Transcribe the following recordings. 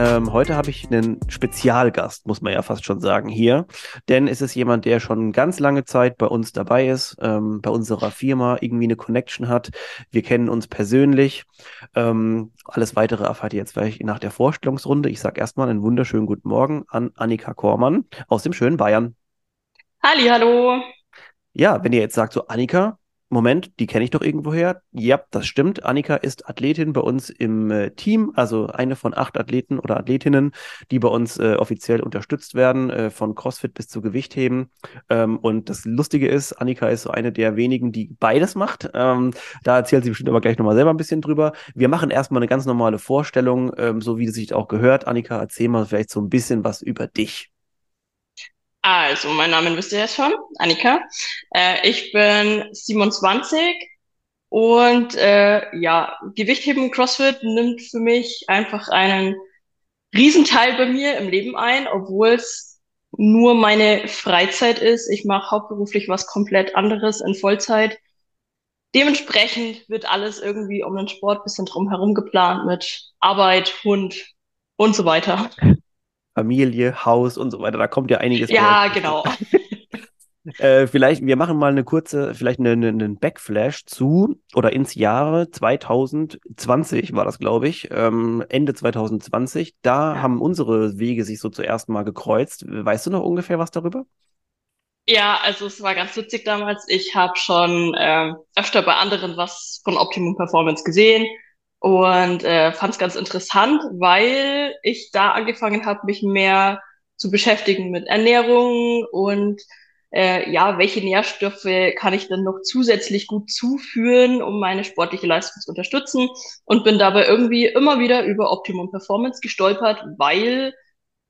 Ähm, heute habe ich einen Spezialgast, muss man ja fast schon sagen, hier. Denn es ist jemand, der schon ganz lange Zeit bei uns dabei ist, ähm, bei unserer Firma irgendwie eine Connection hat. Wir kennen uns persönlich. Ähm, alles weitere erfahrt ihr jetzt gleich nach der Vorstellungsrunde. Ich sage erstmal einen wunderschönen guten Morgen an Annika Kormann aus dem schönen Bayern. Halli, hallo. Ja, wenn ihr jetzt sagt, so Annika, Moment, die kenne ich doch irgendwoher. Ja, das stimmt. Annika ist Athletin bei uns im äh, Team, also eine von acht Athleten oder Athletinnen, die bei uns äh, offiziell unterstützt werden, äh, von CrossFit bis zu Gewichtheben. Ähm, und das Lustige ist, Annika ist so eine der wenigen, die beides macht. Ähm, da erzählt sie bestimmt aber gleich nochmal selber ein bisschen drüber. Wir machen erstmal eine ganz normale Vorstellung, ähm, so wie es sich auch gehört. Annika, erzähl mal vielleicht so ein bisschen was über dich. Also, mein Name wisst ihr jetzt schon, Annika. Äh, ich bin 27 und äh, ja, Gewichtheben CrossFit nimmt für mich einfach einen Riesenteil bei mir im Leben ein, obwohl es nur meine Freizeit ist. Ich mache hauptberuflich was komplett anderes in Vollzeit. Dementsprechend wird alles irgendwie um den Sport bisschen drumherum geplant mit Arbeit, Hund und so weiter. Familie, Haus und so weiter. Da kommt ja einiges. Ja, genau. äh, vielleicht, wir machen mal eine kurze, vielleicht einen eine, eine Backflash zu oder ins Jahre 2020 war das, glaube ich, ähm, Ende 2020. Da ja. haben unsere Wege sich so zuerst mal gekreuzt. Weißt du noch ungefähr was darüber? Ja, also es war ganz witzig damals. Ich habe schon äh, öfter bei anderen was von Optimum Performance gesehen und äh, fand es ganz interessant, weil ich da angefangen habe, mich mehr zu beschäftigen mit Ernährung und äh, ja, welche Nährstoffe kann ich denn noch zusätzlich gut zuführen, um meine sportliche Leistung zu unterstützen und bin dabei irgendwie immer wieder über Optimum Performance gestolpert, weil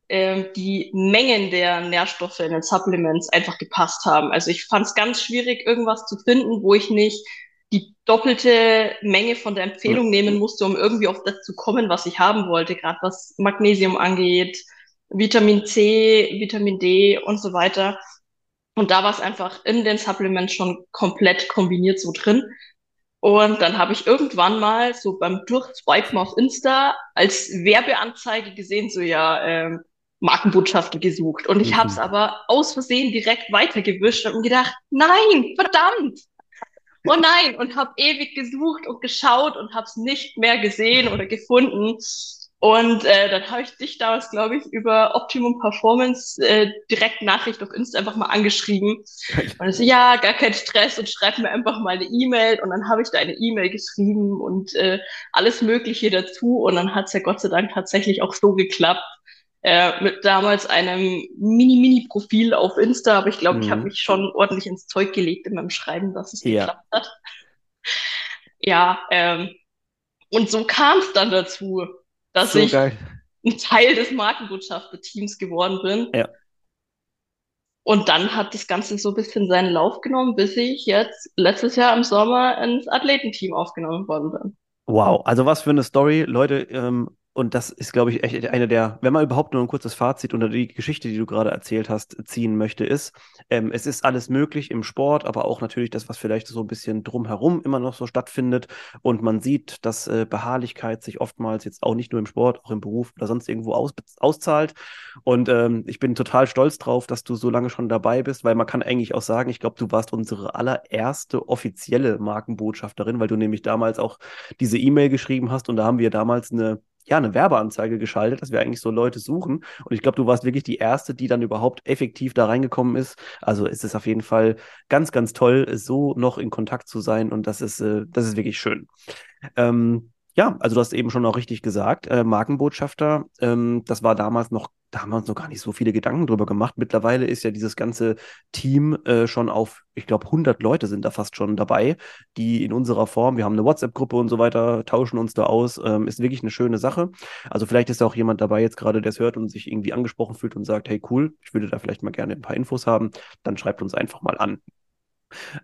äh, die Mengen der Nährstoffe in den Supplements einfach gepasst haben. Also ich fand es ganz schwierig, irgendwas zu finden, wo ich nicht die doppelte Menge von der Empfehlung nehmen musste, um irgendwie auf das zu kommen, was ich haben wollte, gerade was Magnesium angeht, Vitamin C, Vitamin D und so weiter. Und da war es einfach in den Supplements schon komplett kombiniert so drin. Und dann habe ich irgendwann mal so beim Durchswipen auf Insta als Werbeanzeige gesehen, so ja, ähm, Markenbotschaften gesucht. Und ich mhm. habe es aber aus Versehen direkt weitergewischt und gedacht, nein, verdammt, oh nein, und habe ewig gesucht und geschaut und habe es nicht mehr gesehen oder gefunden. Und äh, dann habe ich dich damals, glaube ich, über Optimum Performance äh, direkt Nachricht auf Insta einfach mal angeschrieben. Und so, ja, gar kein Stress und schreib mir einfach mal eine E-Mail. Und dann habe ich da eine E-Mail geschrieben und äh, alles Mögliche dazu. Und dann hat's ja Gott sei Dank tatsächlich auch so geklappt äh, mit damals einem Mini-Mini-Profil auf Insta, aber ich glaube, mhm. ich habe mich schon ordentlich ins Zeug gelegt in meinem Schreiben, dass es ja. geklappt hat. ja, ähm, und so kam es dann dazu, dass so ich geil. ein Teil des Markenbotschafter-Teams geworden bin. Ja. Und dann hat das Ganze so ein bisschen seinen Lauf genommen, bis ich jetzt letztes Jahr im Sommer ins Athletenteam aufgenommen worden bin. Wow, also was für eine Story. Leute, ähm, und das ist, glaube ich, echt eine der, wenn man überhaupt nur ein kurzes Fazit unter die Geschichte, die du gerade erzählt hast, ziehen möchte, ist, ähm, es ist alles möglich im Sport, aber auch natürlich das, was vielleicht so ein bisschen drumherum immer noch so stattfindet. Und man sieht, dass äh, Beharrlichkeit sich oftmals jetzt auch nicht nur im Sport, auch im Beruf oder sonst irgendwo aus, auszahlt. Und ähm, ich bin total stolz drauf, dass du so lange schon dabei bist, weil man kann eigentlich auch sagen, ich glaube, du warst unsere allererste offizielle Markenbotschafterin, weil du nämlich damals auch diese E-Mail geschrieben hast und da haben wir damals eine ja, eine Werbeanzeige geschaltet, dass wir eigentlich so Leute suchen. Und ich glaube, du warst wirklich die erste, die dann überhaupt effektiv da reingekommen ist. Also ist es auf jeden Fall ganz, ganz toll, so noch in Kontakt zu sein. Und das ist, äh, das ist wirklich schön. Ähm, Ja, also du hast eben schon auch richtig gesagt, äh, Markenbotschafter, ähm, das war damals noch, da haben wir uns noch gar nicht so viele Gedanken drüber gemacht. Mittlerweile ist ja dieses ganze Team äh, schon auf, ich glaube, 100 Leute sind da fast schon dabei, die in unserer Form, wir haben eine WhatsApp-Gruppe und so weiter, tauschen uns da aus, ähm, ist wirklich eine schöne Sache. Also vielleicht ist da auch jemand dabei jetzt gerade, der es hört und sich irgendwie angesprochen fühlt und sagt, hey cool, ich würde da vielleicht mal gerne ein paar Infos haben, dann schreibt uns einfach mal an.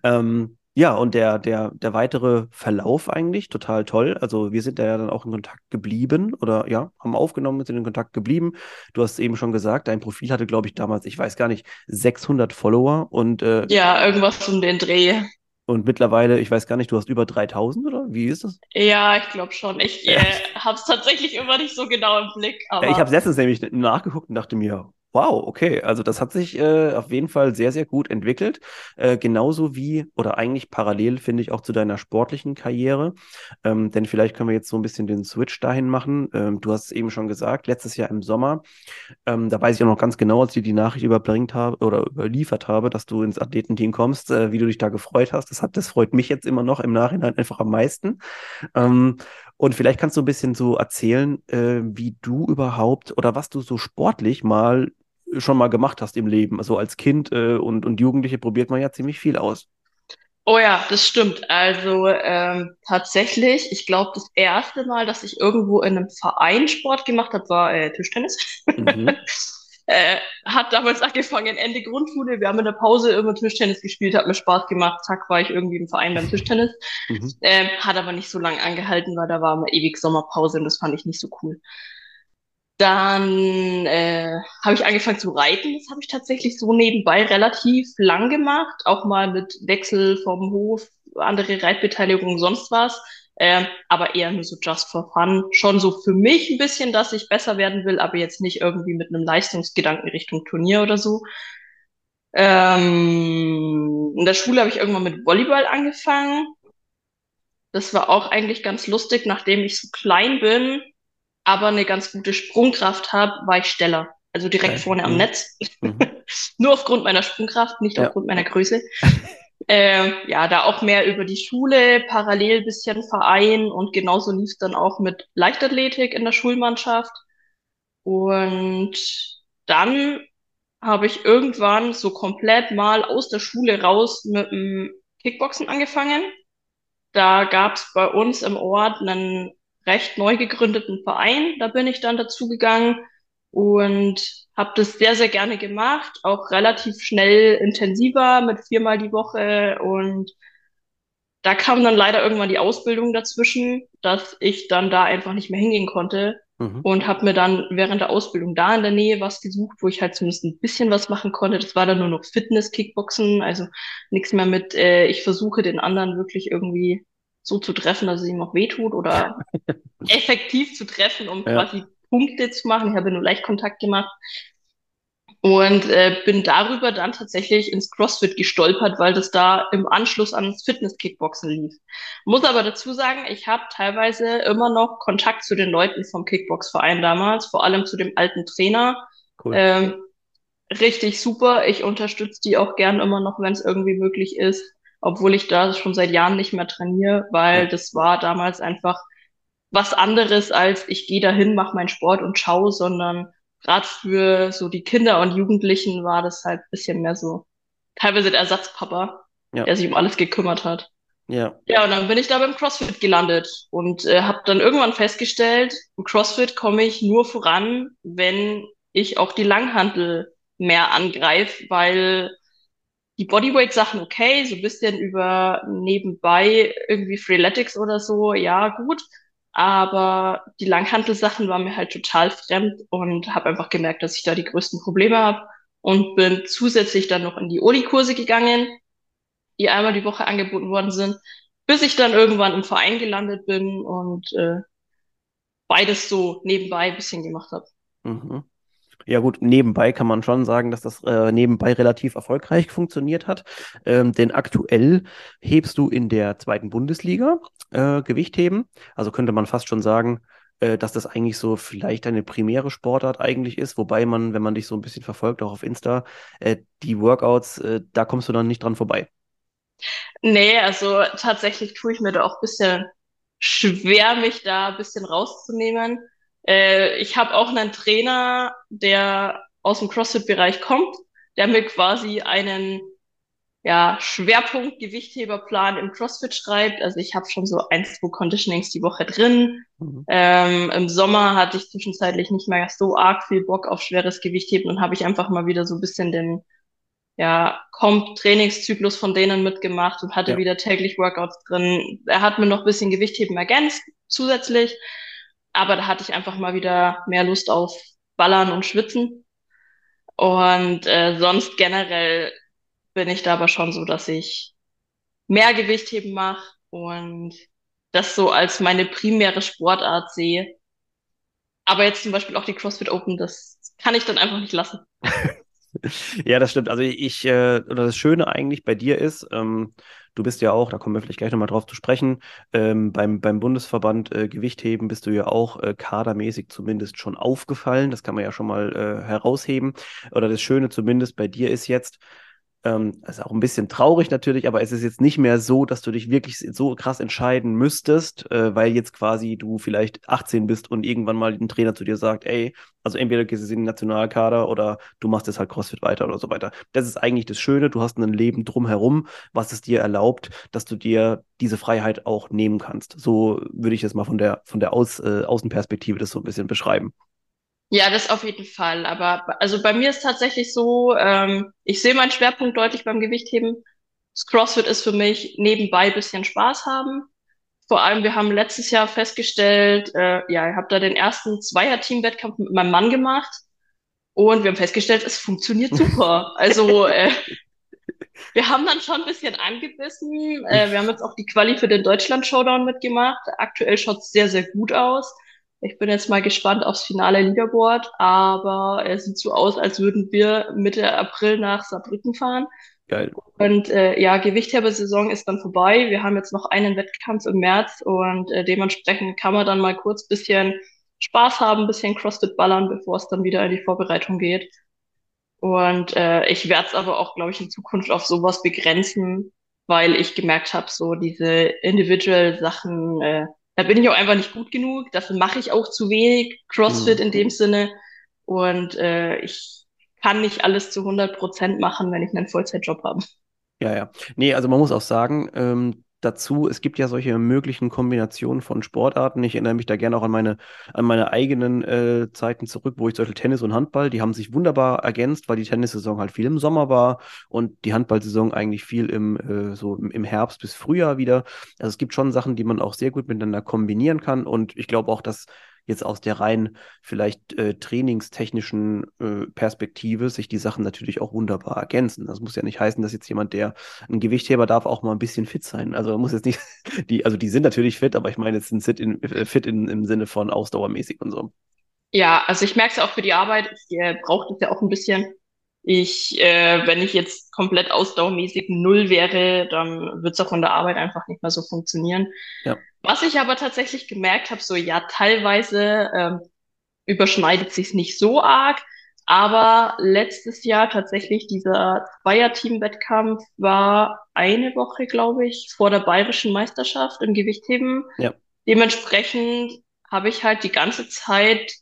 Ähm, ja, und der, der, der weitere Verlauf eigentlich total toll. Also wir sind da ja dann auch in Kontakt geblieben oder ja, haben aufgenommen, sind in Kontakt geblieben. Du hast eben schon gesagt, dein Profil hatte, glaube ich, damals, ich weiß gar nicht, 600 Follower und äh, Ja, irgendwas um den Dreh. und mittlerweile, ich weiß gar nicht, du hast über 3000 oder wie ist das? Ja, ich glaube schon. Ich äh, habe es tatsächlich immer nicht so genau im Blick, Ja, ich aber habe letztens nämlich nachgeguckt und dachte mir, wow, okay, also das hat sich äh, auf jeden Fall sehr, sehr gut entwickelt. Äh, genauso wie, oder eigentlich parallel, finde ich, auch zu deiner sportlichen Karriere. Ähm, denn vielleicht können wir jetzt so ein bisschen den Switch dahin machen. Ähm, du hast es eben schon gesagt, letztes Jahr im Sommer, ähm, da weiß ich auch noch ganz genau, als ich dir die Nachricht überbringt habe oder überliefert habe, dass du ins Athletenteam kommst, äh, wie du dich da gefreut hast. Das hat, das freut mich jetzt immer noch im Nachhinein einfach am meisten. Ähm, und vielleicht kannst du ein bisschen so erzählen, äh, wie du überhaupt oder was du so sportlich mal schon mal gemacht hast im Leben. Also als Kind äh, und, und Jugendliche probiert man ja ziemlich viel aus. oh ja, das stimmt. Also ähm, tatsächlich, ich glaube, das erste Mal, dass ich irgendwo in einem Verein Sport gemacht habe, war äh, Tischtennis. Mhm. Äh, hat damals angefangen, Ende Grundschule. Wir haben in der Pause immer Tischtennis gespielt, hat mir Spaß gemacht. Zack, war ich irgendwie im Verein beim Tischtennis. Mhm. Ähm, hat aber nicht so lange angehalten, weil da war immer ewig Sommerpause und das fand ich nicht so cool. Dann äh, habe ich angefangen zu reiten. Das habe ich tatsächlich so nebenbei relativ lang gemacht, auch mal mit Wechsel vom Hof, andere Reitbeteiligung, sonst was. Ähm, aber eher nur so just for fun. Schon so für mich ein bisschen, dass ich besser werden will, aber jetzt nicht irgendwie mit einem Leistungsgedanken Richtung Turnier oder so. Ähm, in der Schule habe ich irgendwann mit Volleyball angefangen. Das war auch eigentlich ganz lustig, nachdem ich so klein bin, aber eine ganz gute Sprungkraft habe, war ich Steller. Also direkt Okay. vorne am Mhm. Netz. Mhm. Nur aufgrund meiner Sprungkraft, nicht Ja. aufgrund meiner Größe. Ähm, ja, da auch mehr über die Schule, parallel bisschen Verein und genauso lief es dann auch mit Leichtathletik in der Schulmannschaft. Und dann habe ich irgendwann so komplett mal aus der Schule raus mit dem Kickboxen angefangen. Da gab es bei uns im Ort einen recht neu gegründeten Verein. Da bin ich dann dazu gegangen und habe das sehr, sehr gerne gemacht. Auch relativ schnell intensiver mit viermal die Woche. Und da kam dann leider irgendwann die Ausbildung dazwischen, dass ich dann da einfach nicht mehr hingehen konnte. Mhm. Und habe mir dann während der Ausbildung da in der Nähe was gesucht, wo ich halt zumindest ein bisschen was machen konnte. Das war dann nur noch Fitness, Kickboxen, also nichts mehr mit, äh, ich versuche den anderen wirklich irgendwie so zu treffen, dass es ihm auch wehtut oder effektiv zu treffen, um Ja. quasi Punkte zu machen. Ich habe nur leicht Kontakt gemacht und äh, bin darüber dann tatsächlich ins CrossFit gestolpert, weil das da im Anschluss ans Fitness-Kickboxen lief. Muss aber dazu sagen, ich habe teilweise immer noch Kontakt zu den Leuten vom Kickbox-Verein damals, vor allem zu dem alten Trainer. Cool. Ähm, richtig super. Ich unterstütze die auch gern immer noch, wenn es irgendwie möglich ist, obwohl ich da schon seit Jahren nicht mehr trainiere, weil das war damals einfach was anderes als ich gehe dahin, mache meinen Sport und schau, sondern gerade für so die Kinder und Jugendlichen war das halt ein bisschen mehr so teilweise der Ersatzpapa, Ja. der sich um alles gekümmert hat. Ja. Ja, und dann bin ich da beim CrossFit gelandet und äh, habe dann irgendwann festgestellt, im CrossFit komme ich nur voran, wenn ich auch die Langhantel mehr angreife, weil die Bodyweight-Sachen okay, so ein bisschen über nebenbei irgendwie Freeletics oder so, ja gut, aber die Langhantel-Sachen waren mir halt total fremd und habe einfach gemerkt, dass ich da die größten Probleme habe und bin zusätzlich dann noch in die Oli-Kurse gegangen, die einmal die Woche angeboten worden sind, bis ich dann irgendwann im Verein gelandet bin und äh, beides so nebenbei ein bisschen gemacht habe. Mhm. Ja gut, nebenbei kann man schon sagen, dass das äh, nebenbei relativ erfolgreich funktioniert hat. Ähm, denn aktuell hebst du in der zweiten Bundesliga äh, Gewichtheben. Also könnte man fast schon sagen, äh, dass das eigentlich so vielleicht eine primäre Sportart eigentlich ist. Wobei man, wenn man dich so ein bisschen verfolgt, auch auf Insta, äh, die Workouts, äh, da kommst du dann nicht dran vorbei. Nee, also tatsächlich tue ich mir da auch ein bisschen schwer, mich da ein bisschen rauszunehmen. Äh, ich habe auch einen Trainer, der aus dem CrossFit-Bereich kommt, der mir quasi einen ja, Schwerpunkt Gewichtheberplan im CrossFit schreibt. Also ich habe schon so ein, zwei Conditionings die Woche drin. Mhm. Ähm, Im Sommer hatte ich zwischenzeitlich nicht mehr so arg viel Bock auf schweres Gewichtheben und habe ich einfach mal wieder so ein bisschen den ja, Comp-Trainingszyklus von denen mitgemacht und hatte ja. wieder täglich Workouts drin. Er hat mir noch ein bisschen Gewichtheben ergänzt zusätzlich, aber da hatte ich einfach mal wieder mehr Lust auf Ballern und Schwitzen. Und äh, sonst generell bin ich da aber schon so, dass ich mehr Gewichtheben mache und das so als meine primäre Sportart sehe. Aber jetzt zum Beispiel auch die CrossFit Open, das kann ich dann einfach nicht lassen. ja, das stimmt. Also ich, äh, oder das Schöne eigentlich bei dir ist, ähm, du bist ja auch, da kommen wir vielleicht gleich nochmal drauf zu sprechen, ähm, beim, beim Bundesverband äh, Gewichtheben bist du ja auch äh, kadermäßig zumindest schon aufgefallen. Das kann man ja schon mal äh, herausheben. Oder das Schöne zumindest bei dir ist jetzt, ähm, ist auch ein bisschen traurig natürlich, aber es ist jetzt nicht mehr so, dass du dich wirklich so krass entscheiden müsstest, äh, weil jetzt quasi du vielleicht 18 bist und irgendwann mal ein Trainer zu dir sagt, ey, also entweder gehst du in den Nationalkader oder du machst jetzt halt CrossFit weiter oder so weiter. Das ist eigentlich das Schöne, du hast ein Leben drumherum, was es dir erlaubt, dass du dir diese Freiheit auch nehmen kannst. So würde ich es mal von der, von der Aus, äh, Außenperspektive das so ein bisschen beschreiben. Ja, das auf jeden Fall. Aber also bei mir ist tatsächlich so, ähm, ich sehe meinen Schwerpunkt deutlich beim Gewichtheben. Das CrossFit ist für mich nebenbei bisschen Spaß haben. Vor allem, wir haben letztes Jahr festgestellt, äh, ja, ich habe da den ersten Zweier-Team-Wettkampf mit meinem Mann gemacht und wir haben festgestellt, es funktioniert super. Also äh, wir haben dann schon ein bisschen angebissen. Äh, wir haben jetzt auch die Quali für den Deutschland-Showdown mitgemacht. Aktuell schaut's sehr, sehr gut aus. Ich bin jetzt mal gespannt aufs finale Leaderboard, aber es sieht so aus, als würden wir Mitte April nach Saarbrücken fahren. Geil. Und äh, ja, Gewichthebersaison ist dann vorbei. Wir haben jetzt noch einen Wettkampf im März und äh, dementsprechend kann man dann mal kurz bisschen Spaß haben, bisschen CrossFit ballern, bevor es dann wieder in die Vorbereitung geht. Und äh, ich werde es aber auch, glaube ich, in Zukunft auf sowas begrenzen, weil ich gemerkt habe, so diese individual Sachen, äh, da bin ich auch einfach nicht gut genug. Dafür mache ich auch zu wenig CrossFit mhm. in dem Sinne. Und äh, ich kann nicht alles zu 100 Prozent machen, wenn ich einen Vollzeitjob habe. Ja, ja. Nee, also man muss auch sagen, ähm, dazu, es gibt ja solche möglichen Kombinationen von Sportarten. Ich erinnere mich da gerne auch an meine, an meine eigenen äh, Zeiten zurück, wo ich zum Beispiel Tennis und Handball, die haben sich wunderbar ergänzt, weil die Tennissaison halt viel im Sommer war und die Handballsaison eigentlich viel im, äh, so im Herbst bis Frühjahr wieder. Also es gibt schon Sachen, die man auch sehr gut miteinander kombinieren kann und ich glaube auch, dass jetzt aus der rein vielleicht äh, trainingstechnischen äh, Perspektive sich die Sachen natürlich auch wunderbar ergänzen. Das muss ja nicht heißen, dass jetzt jemand, der ein Gewichtheber darf, auch mal ein bisschen fit sein. Also muss jetzt nicht, die, also die sind natürlich fit, aber ich meine, jetzt sind fit, in, äh, fit in, im Sinne von ausdauermäßig und so. Ja, also ich merke es auch für die Arbeit, ich äh, brauche das ja auch ein bisschen. Ich, äh, wenn ich jetzt komplett ausdauermäßig null wäre, dann wird es auch von der Arbeit einfach nicht mehr so funktionieren. Ja. Was ich aber tatsächlich gemerkt habe, so ja, teilweise ähm, überschneidet sich nicht so arg, aber letztes Jahr tatsächlich dieser Zweier-Team-Wettkampf war eine Woche, glaube ich, vor der bayerischen Meisterschaft im Gewichtheben. Ja. Dementsprechend habe ich halt die ganze Zeit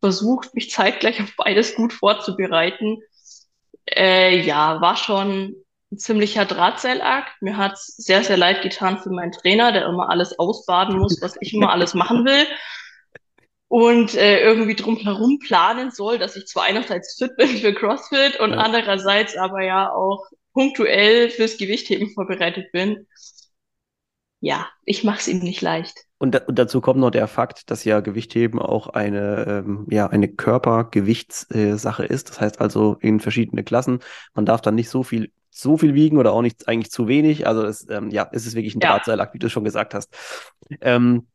versucht, mich zeitgleich auf beides gut vorzubereiten. Äh, ja, war schon ein ziemlicher Drahtseilakt. Mir hat's sehr, sehr leid getan für meinen Trainer, der immer alles ausbaden muss, was ich immer alles machen will. Und äh, irgendwie drumherum planen soll, dass ich zwar einerseits fit bin für CrossFit und ja. andererseits aber ja auch punktuell fürs Gewichtheben vorbereitet bin. Ja, ich mach's ihm nicht leicht. Und, da, und, dazu kommt noch der Fakt, dass ja Gewichtheben auch eine, ähm, ja, eine Körpergewichtssache äh, ist. Das heißt also in verschiedene Klassen. Man darf dann nicht so viel so viel wiegen oder auch nicht eigentlich zu wenig. Also es, ähm, ja, es ist wirklich ein ja. Drahtseilakt, wie du schon gesagt hast. Ähm,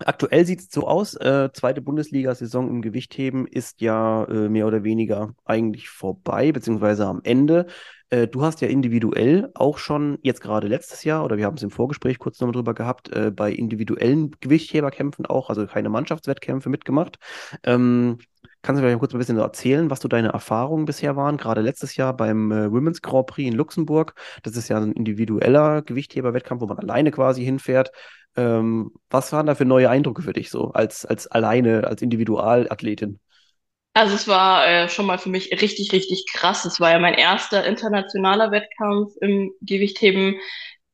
aktuell sieht es so aus, äh, zweite Bundesliga-Saison im Gewichtheben ist ja äh, mehr oder weniger eigentlich vorbei, beziehungsweise am Ende. Äh, du hast ja individuell auch schon jetzt gerade letztes Jahr, oder wir haben es im Vorgespräch kurz nochmal drüber gehabt, äh, bei individuellen Gewichtheberkämpfen auch, also keine Mannschaftswettkämpfe mitgemacht. Ähm, Kannst du vielleicht kurz ein bisschen erzählen, was so deine Erfahrungen bisher waren? Gerade letztes Jahr beim äh, Women's Grand Prix in Luxemburg. Das ist ja ein individueller Gewichtheberwettkampf, wo man alleine quasi hinfährt. Ähm, was waren da für neue Eindrücke für dich so als, als alleine, als Individualathletin? Also es war äh, schon mal für mich richtig, richtig krass. Es war ja mein erster internationaler Wettkampf im Gewichtheben.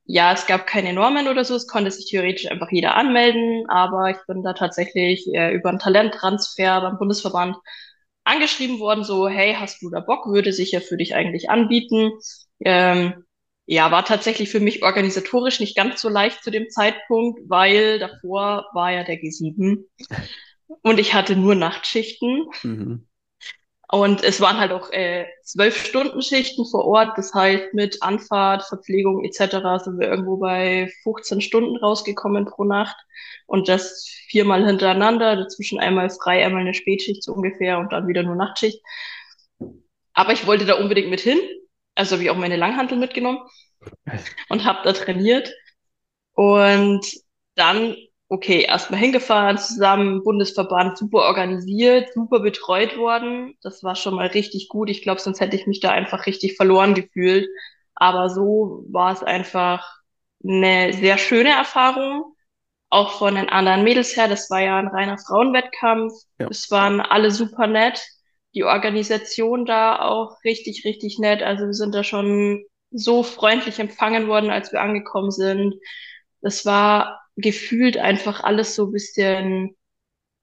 Ja, es gab keine Normen oder so, es konnte sich theoretisch einfach jeder anmelden, aber ich bin da tatsächlich äh, über einen Talenttransfer beim Bundesverband angeschrieben worden, so, hey, hast du da Bock, würde sich ja für dich eigentlich anbieten. Ähm, ja, war tatsächlich für mich organisatorisch nicht ganz so leicht zu dem Zeitpunkt, weil davor war ja der G7 und ich hatte nur Nachtschichten. Mhm. Und es waren halt auch äh, zwölf äh, Stunden Schichten vor Ort. Das heißt, mit Anfahrt, Verpflegung etc. sind wir irgendwo bei 15 Stunden rausgekommen pro Nacht. Und das viermal hintereinander, dazwischen einmal frei, einmal eine Spätschicht so ungefähr und dann wieder nur Nachtschicht. Aber ich wollte da unbedingt mit hin. Also habe ich auch meine Langhantel mitgenommen und habe da trainiert. Und dann okay, erstmal hingefahren, zusammen, Bundesverband, super organisiert, super betreut worden. Das war schon mal richtig gut. Ich glaube, sonst hätte ich mich da einfach richtig verloren gefühlt. Aber so war es einfach eine sehr schöne Erfahrung. Auch von den anderen Mädels her. Das war ja ein reiner Frauenwettkampf. Ja. Es waren alle super nett. Die Organisation da auch richtig, richtig nett. Also wir sind da schon so freundlich empfangen worden, als wir angekommen sind. Es war gefühlt einfach alles so ein bisschen,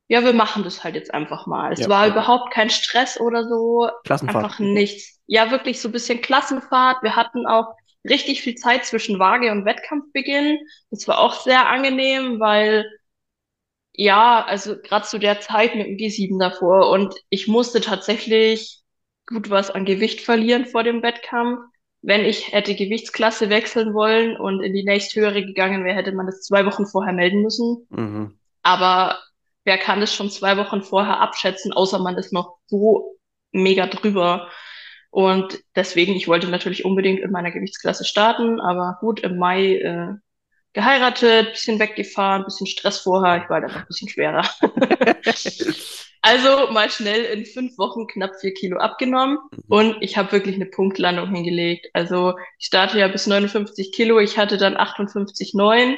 ja, wir machen das halt jetzt einfach mal. Es ja, war ja. überhaupt kein Stress oder so. Klassenfahrt. Einfach nichts. Ja, wirklich so ein bisschen Klassenfahrt. Wir hatten auch richtig viel Zeit zwischen Waage und Wettkampfbeginn. Das war auch sehr angenehm, weil ja, also gerade zu der Zeit mit dem G7 davor und ich musste tatsächlich gut was an Gewicht verlieren vor dem Wettkampf wenn ich hätte Gewichtsklasse wechseln wollen und in die nächsthöhere gegangen wäre, hätte man das zwei Wochen vorher melden müssen. Mhm. Aber wer kann das schon zwei Wochen vorher abschätzen, außer man ist noch so mega drüber. Und deswegen, ich wollte natürlich unbedingt in meiner Gewichtsklasse starten, aber gut, im Mai äh, geheiratet, bisschen weggefahren, bisschen Stress vorher, ich war dann noch ein bisschen schwerer. Also mal schnell in fünf Wochen knapp vier Kilo abgenommen mhm. und ich habe wirklich eine Punktlandung hingelegt. Also ich starte ja bis 59 Kilo, ich hatte dann 58,9.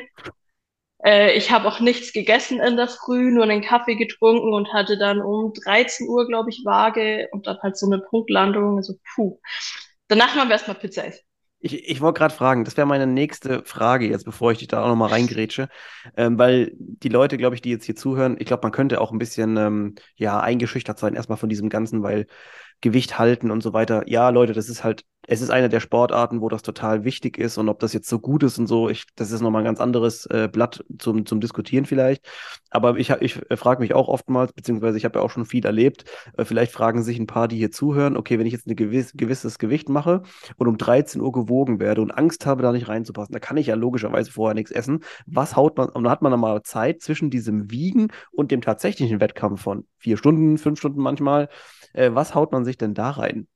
Äh, ich habe auch nichts gegessen in der Früh, nur einen Kaffee getrunken und hatte dann um 13 Uhr, glaube ich, Waage und dann halt so eine Punktlandung. Also puh. Danach mal erstmal Pizza essen. Ich, ich wollte gerade fragen, das wäre meine nächste Frage jetzt, bevor ich dich da auch nochmal reingrätsche, ähm, weil die Leute, glaube ich, die jetzt hier zuhören, ich glaube, man könnte auch ein bisschen ähm, ja eingeschüchtert sein erstmal von diesem Ganzen, weil Gewicht halten und so weiter. Ja, Leute, das ist halt, es ist eine der Sportarten, wo das total wichtig ist und ob das jetzt so gut ist und so, ich, das ist nochmal ein ganz anderes äh, Blatt zum, zum Diskutieren vielleicht. Aber ich, ich äh, frage mich auch oftmals, beziehungsweise ich habe ja auch schon viel erlebt, äh, vielleicht fragen sich ein paar, die hier zuhören, okay, wenn ich jetzt ein gewiss, gewisses Gewicht mache und um 13 Uhr gewogen werde und Angst habe, da nicht reinzupassen, da kann ich ja logischerweise vorher nichts essen. Was haut man, und dann hat man dann mal Zeit zwischen diesem Wiegen und dem tatsächlichen Wettkampf von vier Stunden, fünf Stunden manchmal. Äh, was haut man sich denn da rein?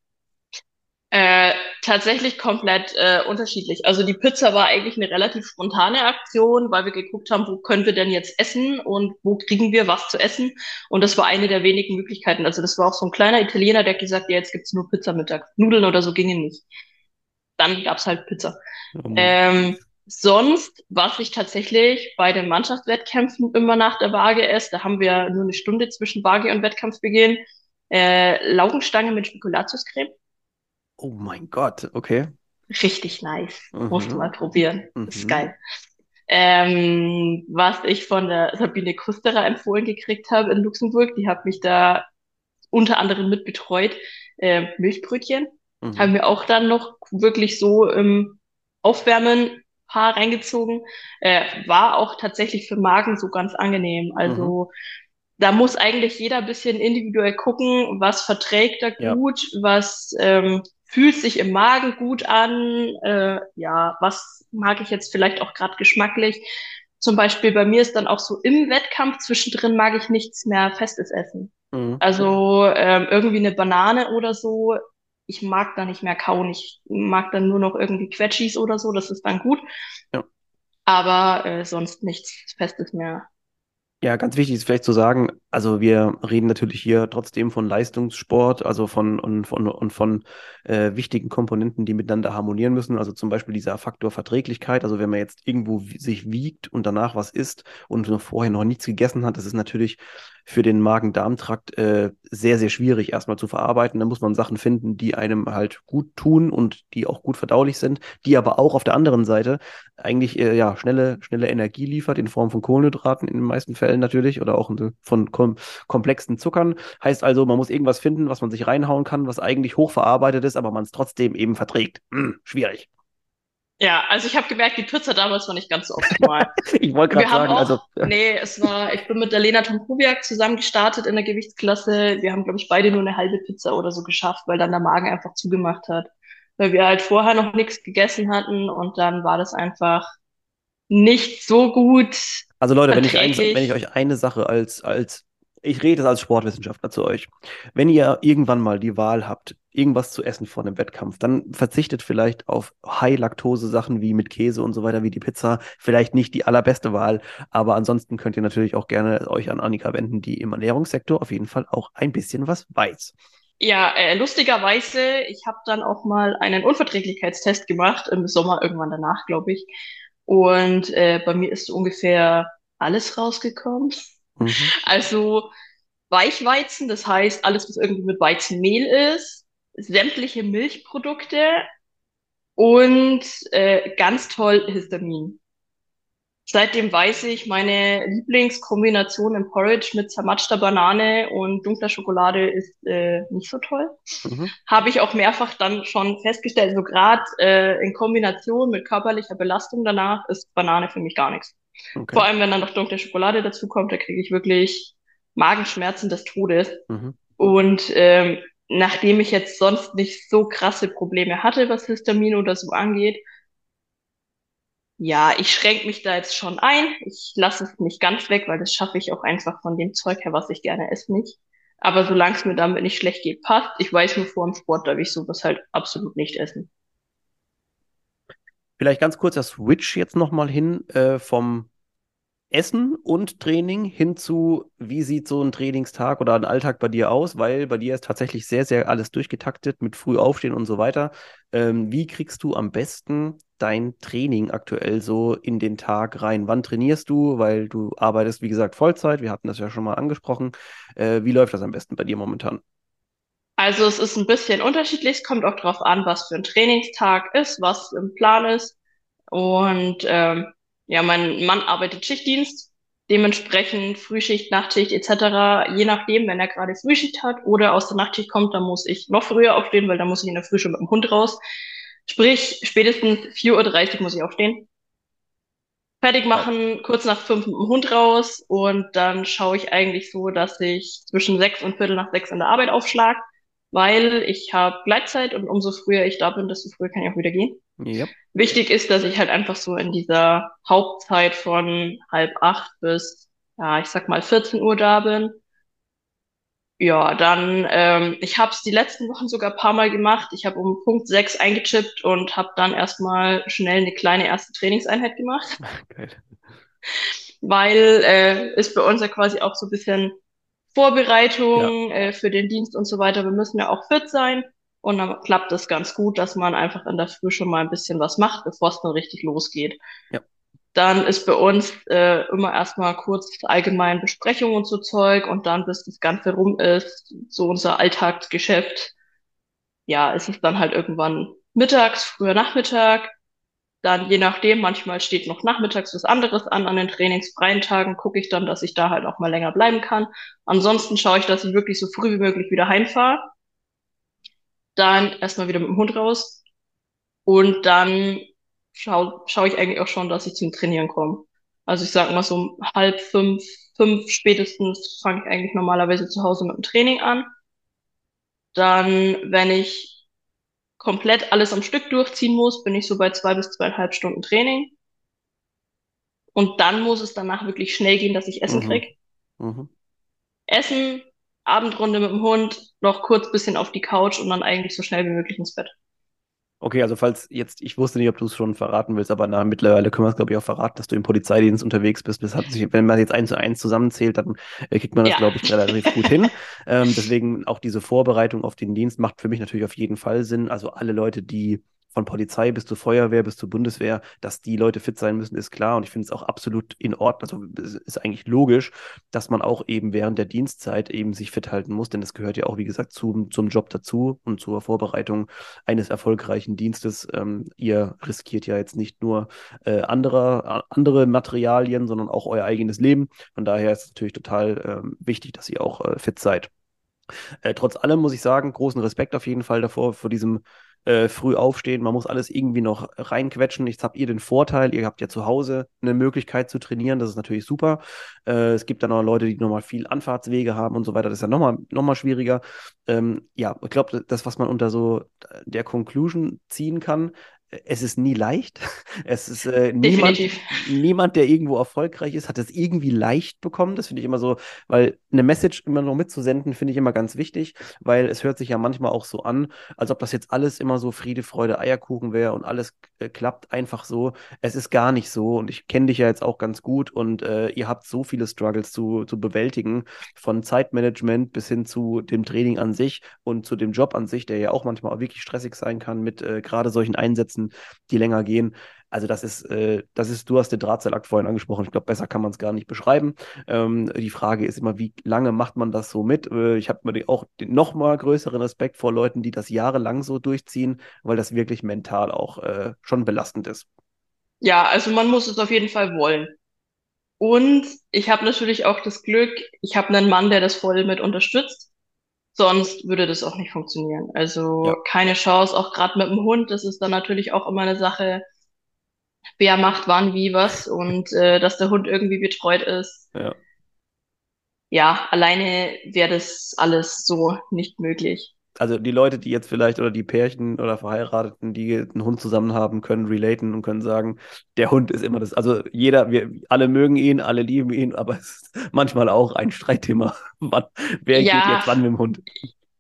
Äh, tatsächlich komplett äh, unterschiedlich. Also die Pizza war eigentlich eine relativ spontane Aktion, weil wir geguckt haben, wo können wir denn jetzt essen und wo kriegen wir was zu essen. Und das war eine der wenigen Möglichkeiten. Also das war auch so ein kleiner Italiener, der hat gesagt, ja, jetzt gibt's nur Pizza Mittag. Nudeln oder so gingen nicht. Dann gab's halt Pizza. Oh ähm, sonst, was ich tatsächlich bei den Mannschaftswettkämpfen immer nach der Waage esse, da haben wir nur eine Stunde zwischen Waage und Wettkampfbeginn, äh, Laugenstange mit Spekulatiuscreme. Oh mein Gott, okay. Richtig nice. Mhm. Musst du mal probieren. Mhm. Das ist geil. Ähm, was ich von der Sabine Kusterer empfohlen gekriegt habe in Luxemburg, die hat mich da unter anderem mit betreut. Äh, Milchbrötchen mhm. haben wir auch dann noch wirklich so im Aufwärmen paar reingezogen. Äh, war auch tatsächlich für Magen so ganz angenehm. Also mhm da muss eigentlich jeder ein bisschen individuell gucken, was verträgt er gut, ja. was ähm, fühlt sich im Magen gut an, äh, ja, was mag ich jetzt vielleicht auch gerade geschmacklich. Zum Beispiel bei mir ist dann auch so im Wettkampf zwischendrin mag ich nichts mehr Festes essen. Mhm. Also ähm, irgendwie eine Banane oder so. Ich mag da nicht mehr kauen. Ich mag dann nur noch irgendwie Quetschis oder so. Das ist dann gut. Ja. Aber äh, sonst nichts Festes mehr. Ja, ganz wichtig ist vielleicht zu sagen, also wir reden natürlich hier trotzdem von Leistungssport, also von und von, und von äh, wichtigen Komponenten, die miteinander harmonieren müssen. Also zum Beispiel dieser Faktor Verträglichkeit. Also wenn man jetzt irgendwo sich wiegt und danach was isst und vorher noch nichts gegessen hat, das ist natürlich für den Magen-Darm-Trakt äh, sehr, sehr schwierig erstmal zu verarbeiten. Da muss man Sachen finden, die einem halt gut tun und die auch gut verdaulich sind, die aber auch auf der anderen Seite eigentlich äh, ja schnelle, schnelle Energie liefert in Form von Kohlenhydraten in den meisten Fällen natürlich oder auch von kom komplexen Zuckern. Heißt also, man muss irgendwas finden, was man sich reinhauen kann, was eigentlich hochverarbeitet ist, aber man es trotzdem eben verträgt. Hm, schwierig. Ja, also ich habe gemerkt, die Pizza damals war nicht ganz so optimal. ich wollte gerade sagen, auch, also. Nee, es war, ich bin mit der Lena Tomkowiak zusammen gestartet in der Gewichtsklasse. Wir haben, glaube ich, beide nur eine halbe Pizza oder so geschafft, weil dann der Magen einfach zugemacht hat. Weil wir halt vorher noch nichts gegessen hatten und dann war das einfach nicht so gut. Also Leute, wenn ich, ein, wenn ich euch eine Sache als, als ich rede als Sportwissenschaftler zu euch. Wenn ihr irgendwann mal die Wahl habt, irgendwas zu essen vor einem Wettkampf, dann verzichtet vielleicht auf High-Laktose-Sachen wie mit Käse und so weiter, wie die Pizza. Vielleicht nicht die allerbeste Wahl, aber ansonsten könnt ihr natürlich auch gerne euch an Annika wenden, die im Ernährungssektor auf jeden Fall auch ein bisschen was weiß. Ja, äh, lustigerweise, ich habe dann auch mal einen Unverträglichkeitstest gemacht, im Sommer irgendwann danach, glaube ich. Und äh, bei mir ist ungefähr alles rausgekommen. Mhm. Also Weichweizen, das heißt alles, was irgendwie mit Weizenmehl ist, sämtliche Milchprodukte und äh, ganz toll Histamin. Seitdem weiß ich, meine Lieblingskombination im Porridge mit zermatschter Banane und dunkler Schokolade ist äh, nicht so toll. Mhm. Habe ich auch mehrfach dann schon festgestellt. So gerade äh, in Kombination mit körperlicher Belastung danach ist Banane für mich gar nichts. Okay. Vor allem, wenn dann noch dunkle Schokolade dazu kommt, da kriege ich wirklich Magenschmerzen des Todes. Mhm. Und ähm, nachdem ich jetzt sonst nicht so krasse Probleme hatte, was Histamin oder so angeht, ja, ich schränke mich da jetzt schon ein. Ich lasse es nicht ganz weg, weil das schaffe ich auch einfach von dem Zeug her, was ich gerne esse, nicht. Aber solange es mir damit nicht schlecht geht, passt. Ich weiß nur vor dem Sport darf ich sowas halt absolut nicht essen. Vielleicht ganz kurz der Switch jetzt nochmal hin äh, vom Essen und Training hin zu, wie sieht so ein Trainingstag oder ein Alltag bei dir aus? Weil bei dir ist tatsächlich sehr, sehr alles durchgetaktet mit früh aufstehen und so weiter. Ähm, wie kriegst du am besten dein Training aktuell so in den Tag rein? Wann trainierst du? Weil du arbeitest, wie gesagt, Vollzeit. Wir hatten das ja schon mal angesprochen. Äh, wie läuft das am besten bei dir momentan? Also es ist ein bisschen unterschiedlich. Es kommt auch darauf an, was für ein Trainingstag ist, was im Plan ist. Und ähm, ja, mein Mann arbeitet Schichtdienst, dementsprechend Frühschicht, Nachtschicht etc. Je nachdem, wenn er gerade Frühschicht hat oder aus der Nachtschicht kommt, dann muss ich noch früher aufstehen, weil dann muss ich in der Früh schon mit dem Hund raus. Sprich, spätestens 4.30 Uhr muss ich aufstehen. Fertig machen, kurz nach fünf mit dem Hund raus und dann schaue ich eigentlich so, dass ich zwischen sechs und Viertel nach sechs in der Arbeit aufschlag, weil ich habe Gleitzeit und umso früher ich da bin, desto früher kann ich auch wieder gehen. Yep. Wichtig ist, dass ich halt einfach so in dieser Hauptzeit von halb acht bis, ja, ich sag mal 14 Uhr da bin. Ja, dann, ähm, ich habe es die letzten Wochen sogar ein paar Mal gemacht. Ich habe um Punkt sechs eingechippt und habe dann erstmal schnell eine kleine erste Trainingseinheit gemacht. Geil. Weil äh, ist bei uns ja quasi auch so ein bisschen Vorbereitung ja. äh, für den Dienst und so weiter. Wir müssen ja auch fit sein. Und dann klappt es ganz gut, dass man einfach in der Früh schon mal ein bisschen was macht, bevor es dann richtig losgeht. Ja. Dann ist bei uns äh, immer erstmal kurz allgemein Besprechung und so Zeug und dann, bis das Ganze rum ist, so unser Alltagsgeschäft. Ja, ist es dann halt irgendwann mittags, früher Nachmittag. Dann je nachdem, manchmal steht noch nachmittags was anderes an. An den trainingsfreien Tagen gucke ich dann, dass ich da halt auch mal länger bleiben kann. Ansonsten schaue ich, dass ich wirklich so früh wie möglich wieder heimfahre dann erstmal wieder mit dem Hund raus. Und dann schaue schau ich eigentlich auch schon, dass ich zum Trainieren komme. Also ich sag mal so um halb fünf, fünf spätestens fange ich eigentlich normalerweise zu Hause mit dem Training an. Dann, wenn ich komplett alles am Stück durchziehen muss, bin ich so bei zwei bis zweieinhalb Stunden Training. Und dann muss es danach wirklich schnell gehen, dass ich Essen mhm. krieg. Mhm. Essen, Abendrunde mit dem Hund, noch kurz bisschen auf die Couch und dann eigentlich so schnell wie möglich ins Bett. Okay, also falls jetzt, ich wusste nicht, ob du es schon verraten willst, aber na, mittlerweile können wir es, glaube ich, auch verraten, dass du im Polizeidienst unterwegs bist. Das hat sich, wenn man jetzt eins zu eins zusammenzählt, dann äh, kriegt man das, ja. glaube ich, relativ gut hin. Ähm, deswegen auch diese Vorbereitung auf den Dienst macht für mich natürlich auf jeden Fall Sinn. Also alle Leute, die von Polizei bis zur Feuerwehr bis zur Bundeswehr, dass die Leute fit sein müssen, ist klar. Und ich finde es auch absolut in Ordnung. Also ist eigentlich logisch, dass man auch eben während der Dienstzeit eben sich fit halten muss, denn das gehört ja auch, wie gesagt, zum, zum Job dazu und zur Vorbereitung eines erfolgreichen Dienstes. Ähm, ihr riskiert ja jetzt nicht nur äh, andere, andere Materialien, sondern auch euer eigenes Leben. Von daher ist es natürlich total ähm, wichtig, dass ihr auch äh, fit seid. Äh, trotz allem muss ich sagen, großen Respekt auf jeden Fall davor, vor diesem äh, früh aufstehen, man muss alles irgendwie noch reinquetschen. Jetzt habt ihr den Vorteil, ihr habt ja zu Hause eine Möglichkeit zu trainieren, das ist natürlich super. Äh, es gibt dann auch Leute, die nochmal viel Anfahrtswege haben und so weiter, das ist ja nochmal noch mal schwieriger. Ähm, ja, ich glaube, das, was man unter so der Conclusion ziehen kann, es ist nie leicht. Es ist äh, niemand, niemand, der irgendwo erfolgreich ist, hat es irgendwie leicht bekommen. Das finde ich immer so, weil eine Message immer noch mitzusenden, finde ich immer ganz wichtig, weil es hört sich ja manchmal auch so an, als ob das jetzt alles immer so Friede, Freude, Eierkuchen wäre und alles äh, klappt einfach so. Es ist gar nicht so und ich kenne dich ja jetzt auch ganz gut und äh, ihr habt so viele Struggles zu, zu bewältigen, von Zeitmanagement bis hin zu dem Training an sich und zu dem Job an sich, der ja auch manchmal auch wirklich stressig sein kann mit äh, gerade solchen Einsätzen Einsätzen, die länger gehen. Also das ist, äh, das ist, du hast den Drahtseilakt vorhin angesprochen. Ich glaube, besser kann man es gar nicht beschreiben. Ähm, die Frage ist immer, wie lange macht man das so mit? Äh, ich habe mir auch den noch mal größeren Respekt vor Leuten, die das jahrelang so durchziehen, weil das wirklich mental auch äh, schon belastend ist. Ja, also man muss es auf jeden Fall wollen. Und ich habe natürlich auch das Glück, ich habe einen Mann, der das voll mit unterstützt. Sonst würde das auch nicht funktionieren. Also ja. keine Chance, auch gerade mit dem Hund. Das ist dann natürlich auch immer eine Sache, wer macht wann wie was und äh, dass der Hund irgendwie betreut ist. Ja, ja alleine wäre das alles so nicht möglich also die Leute, die jetzt vielleicht oder die Pärchen oder Verheirateten, die einen Hund zusammen haben, können relaten und können sagen, der Hund ist immer das. Also jeder, wir alle mögen ihn, alle lieben ihn, aber es ist manchmal auch ein Streitthema. Wann, wer ja. geht jetzt wann mit dem Hund?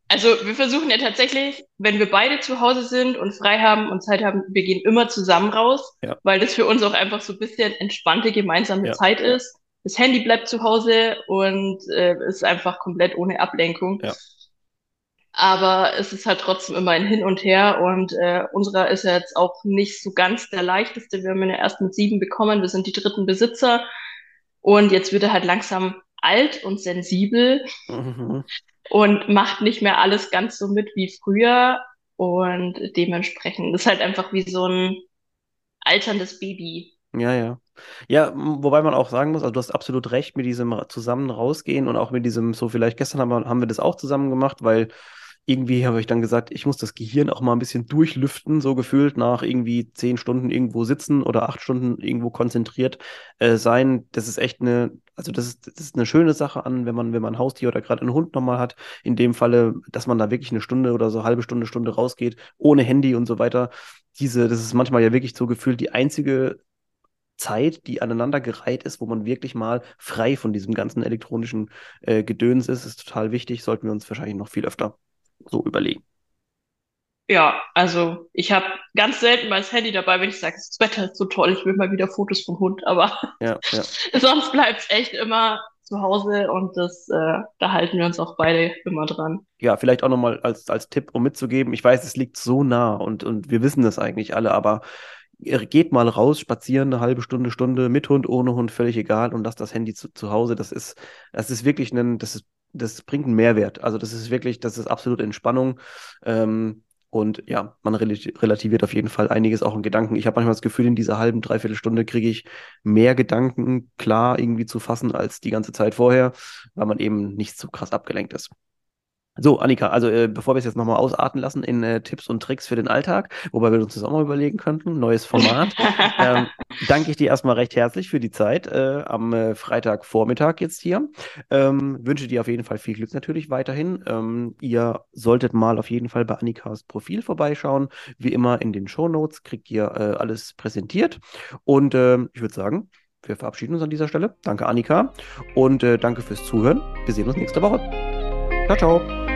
Also wir versuchen ja tatsächlich, wenn wir beide zu Hause sind und frei haben und Zeit haben, wir gehen immer zusammen raus, ja. weil das für uns auch einfach so ein bisschen entspannte gemeinsame ja. Zeit ist. Das Handy bleibt zu Hause und äh, ist einfach komplett ohne Ablenkung. Ja. Aber es ist halt trotzdem immer ein Hin und Her und äh, unserer ist ja jetzt auch nicht so ganz der leichteste. Wir haben ihn ja erst mit sieben bekommen, wir sind die dritten Besitzer und jetzt wird er halt langsam alt und sensibel mhm. und macht nicht mehr alles ganz so mit wie früher und dementsprechend ist halt einfach wie so ein alterndes Baby. Ja, ja. Ja, wobei man auch sagen muss, also du hast absolut recht mit diesem zusammen rausgehen und auch mit diesem, so vielleicht gestern haben wir, haben wir das auch zusammen gemacht, weil irgendwie habe ich dann gesagt, ich muss das Gehirn auch mal ein bisschen durchlüften, so gefühlt nach irgendwie zehn Stunden irgendwo sitzen oder acht Stunden irgendwo konzentriert äh, sein. Das ist echt eine, also das ist, das ist eine schöne Sache an, wenn man, wenn man ein Haustier oder gerade einen Hund nochmal hat. In dem Falle, dass man da wirklich eine Stunde oder so halbe Stunde, Stunde rausgeht, ohne Handy und so weiter. Diese, das ist manchmal ja wirklich so gefühlt die einzige Zeit, die aneinandergereiht ist, wo man wirklich mal frei von diesem ganzen elektronischen äh, Gedöns ist, ist total wichtig. Sollten wir uns wahrscheinlich noch viel öfter so überlegen. Ja, also ich habe ganz selten mein Handy dabei, wenn ich sage, das Wetter ist so toll, ich will mal wieder Fotos vom Hund, aber ja, ja. sonst bleibt es echt immer zu Hause und das, äh, da halten wir uns auch beide immer dran. Ja, vielleicht auch nochmal als, als Tipp, um mitzugeben, ich weiß, es liegt so nah und, und wir wissen das eigentlich alle, aber geht mal raus, spazieren eine halbe Stunde, Stunde, mit Hund, ohne Hund, völlig egal und lasst das Handy zu, zu Hause. Das ist, das ist wirklich ein, das ist das bringt einen Mehrwert. Also das ist wirklich, das ist absolute Entspannung. Ähm, und ja, man relativiert auf jeden Fall einiges auch in Gedanken. Ich habe manchmal das Gefühl, in dieser halben, dreiviertel Stunde kriege ich mehr Gedanken klar irgendwie zu fassen als die ganze Zeit vorher, weil man eben nicht so krass abgelenkt ist. So, Annika, also äh, bevor wir es jetzt nochmal ausarten lassen in äh, Tipps und Tricks für den Alltag, wobei wir uns das auch mal überlegen könnten, neues Format, ähm, danke ich dir erstmal recht herzlich für die Zeit äh, am äh, Freitagvormittag jetzt hier. Ähm, wünsche dir auf jeden Fall viel Glück natürlich weiterhin. Ähm, ihr solltet mal auf jeden Fall bei Annikas Profil vorbeischauen. Wie immer in den Show Notes kriegt ihr äh, alles präsentiert. Und ähm, ich würde sagen, wir verabschieden uns an dieser Stelle. Danke, Annika. Und äh, danke fürs Zuhören. Wir sehen uns nächste Woche. Ciao, ciao.